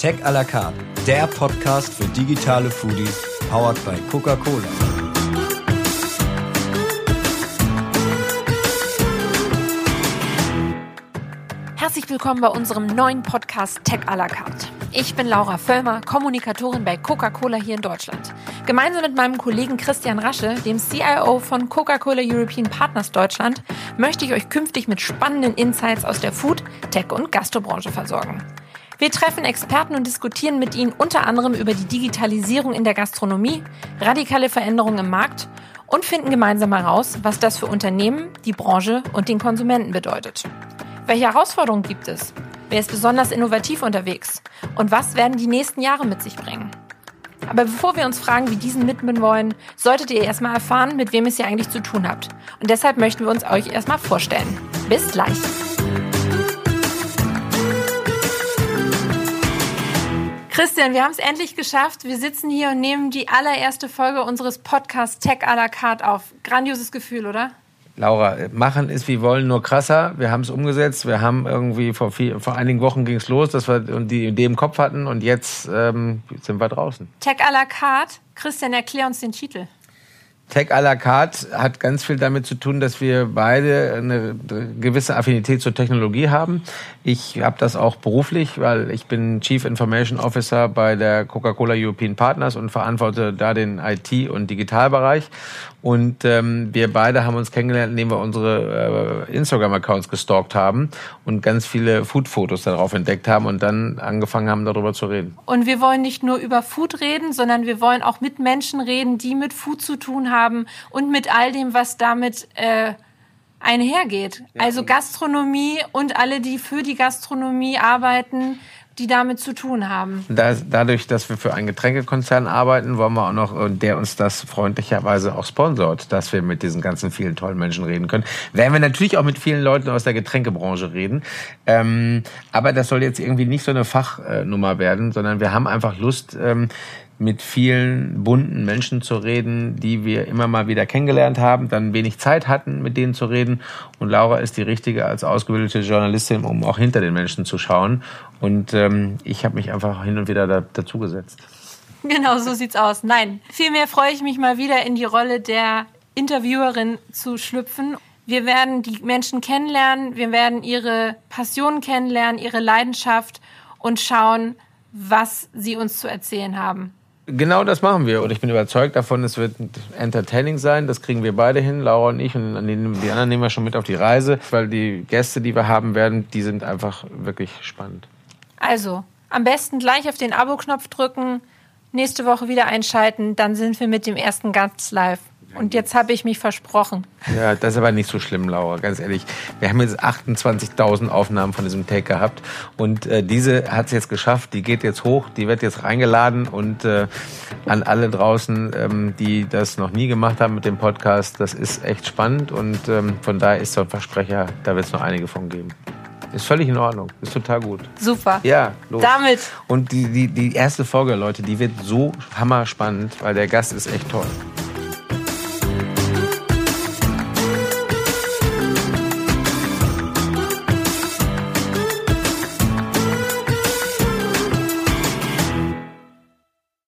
Tech à la carte, der Podcast für digitale Foodies, powered by Coca-Cola. Herzlich willkommen bei unserem neuen Podcast Tech à la carte. Ich bin Laura Völlmer, Kommunikatorin bei Coca-Cola hier in Deutschland. Gemeinsam mit meinem Kollegen Christian Rasche, dem CIO von Coca-Cola European Partners Deutschland, möchte ich euch künftig mit spannenden Insights aus der Food, Tech und Gastrobranche versorgen. Wir treffen Experten und diskutieren mit ihnen unter anderem über die Digitalisierung in der Gastronomie, radikale Veränderungen im Markt und finden gemeinsam heraus, was das für Unternehmen, die Branche und den Konsumenten bedeutet. Welche Herausforderungen gibt es? Wer ist besonders innovativ unterwegs? Und was werden die nächsten Jahre mit sich bringen? Aber bevor wir uns fragen, wie diesen mitnehmen wollen, solltet ihr erstmal erfahren, mit wem es hier eigentlich zu tun habt. Und deshalb möchten wir uns euch erstmal vorstellen. Bis gleich. Christian, wir haben es endlich geschafft. Wir sitzen hier und nehmen die allererste Folge unseres Podcasts Tech à la carte auf. Grandioses Gefühl, oder? Laura, machen ist wie wollen, nur krasser. Wir haben es umgesetzt. Wir haben irgendwie vor, viel, vor einigen Wochen ging es los, dass wir die Idee im Kopf hatten und jetzt ähm, sind wir draußen. Tech à la carte. Christian, erklär uns den Titel. Tech à la carte hat ganz viel damit zu tun, dass wir beide eine gewisse Affinität zur Technologie haben. Ich habe das auch beruflich, weil ich bin Chief Information Officer bei der Coca-Cola European Partners und verantworte da den IT- und Digitalbereich. Und ähm, wir beide haben uns kennengelernt, indem wir unsere äh, Instagram-Accounts gestalkt haben und ganz viele Food-Fotos darauf entdeckt haben und dann angefangen haben, darüber zu reden. Und wir wollen nicht nur über Food reden, sondern wir wollen auch mit Menschen reden, die mit Food zu tun haben und mit all dem, was damit äh, einhergeht. Also Gastronomie und alle, die für die Gastronomie arbeiten die damit zu tun haben. Da, dadurch, dass wir für einen Getränkekonzern arbeiten, wollen wir auch noch, der uns das freundlicherweise auch sponsort, dass wir mit diesen ganzen vielen tollen Menschen reden können. Werden wir natürlich auch mit vielen Leuten aus der Getränkebranche reden. Ähm, aber das soll jetzt irgendwie nicht so eine Fachnummer werden, sondern wir haben einfach Lust, ähm, mit vielen bunten Menschen zu reden, die wir immer mal wieder kennengelernt haben, dann wenig Zeit hatten, mit denen zu reden. Und Laura ist die richtige als ausgebildete Journalistin, um auch hinter den Menschen zu schauen. Und ähm, ich habe mich einfach hin und wieder da, dazugesetzt. Genau, so sieht's aus. Nein, vielmehr freue ich mich mal wieder in die Rolle der Interviewerin zu schlüpfen. Wir werden die Menschen kennenlernen, wir werden ihre Passion kennenlernen, ihre Leidenschaft und schauen, was sie uns zu erzählen haben. Genau das machen wir. Und ich bin überzeugt davon, es wird entertaining sein. Das kriegen wir beide hin, Laura und ich. Und die anderen nehmen wir schon mit auf die Reise, weil die Gäste, die wir haben werden, die sind einfach wirklich spannend. Also, am besten gleich auf den Abo-Knopf drücken, nächste Woche wieder einschalten, dann sind wir mit dem ersten Gast live. Und jetzt habe ich mich versprochen. Ja, das ist aber nicht so schlimm, Laura, ganz ehrlich. Wir haben jetzt 28.000 Aufnahmen von diesem Take gehabt und äh, diese hat es jetzt geschafft. Die geht jetzt hoch, die wird jetzt reingeladen und äh, an alle draußen, ähm, die das noch nie gemacht haben mit dem Podcast, das ist echt spannend und ähm, von daher ist so ein Versprecher, da wird es noch einige von geben. Ist völlig in Ordnung. Ist total gut. Super. Ja, los. Damit. Und die, die, die erste Folge, Leute, die wird so hammer spannend, weil der Gast ist echt toll.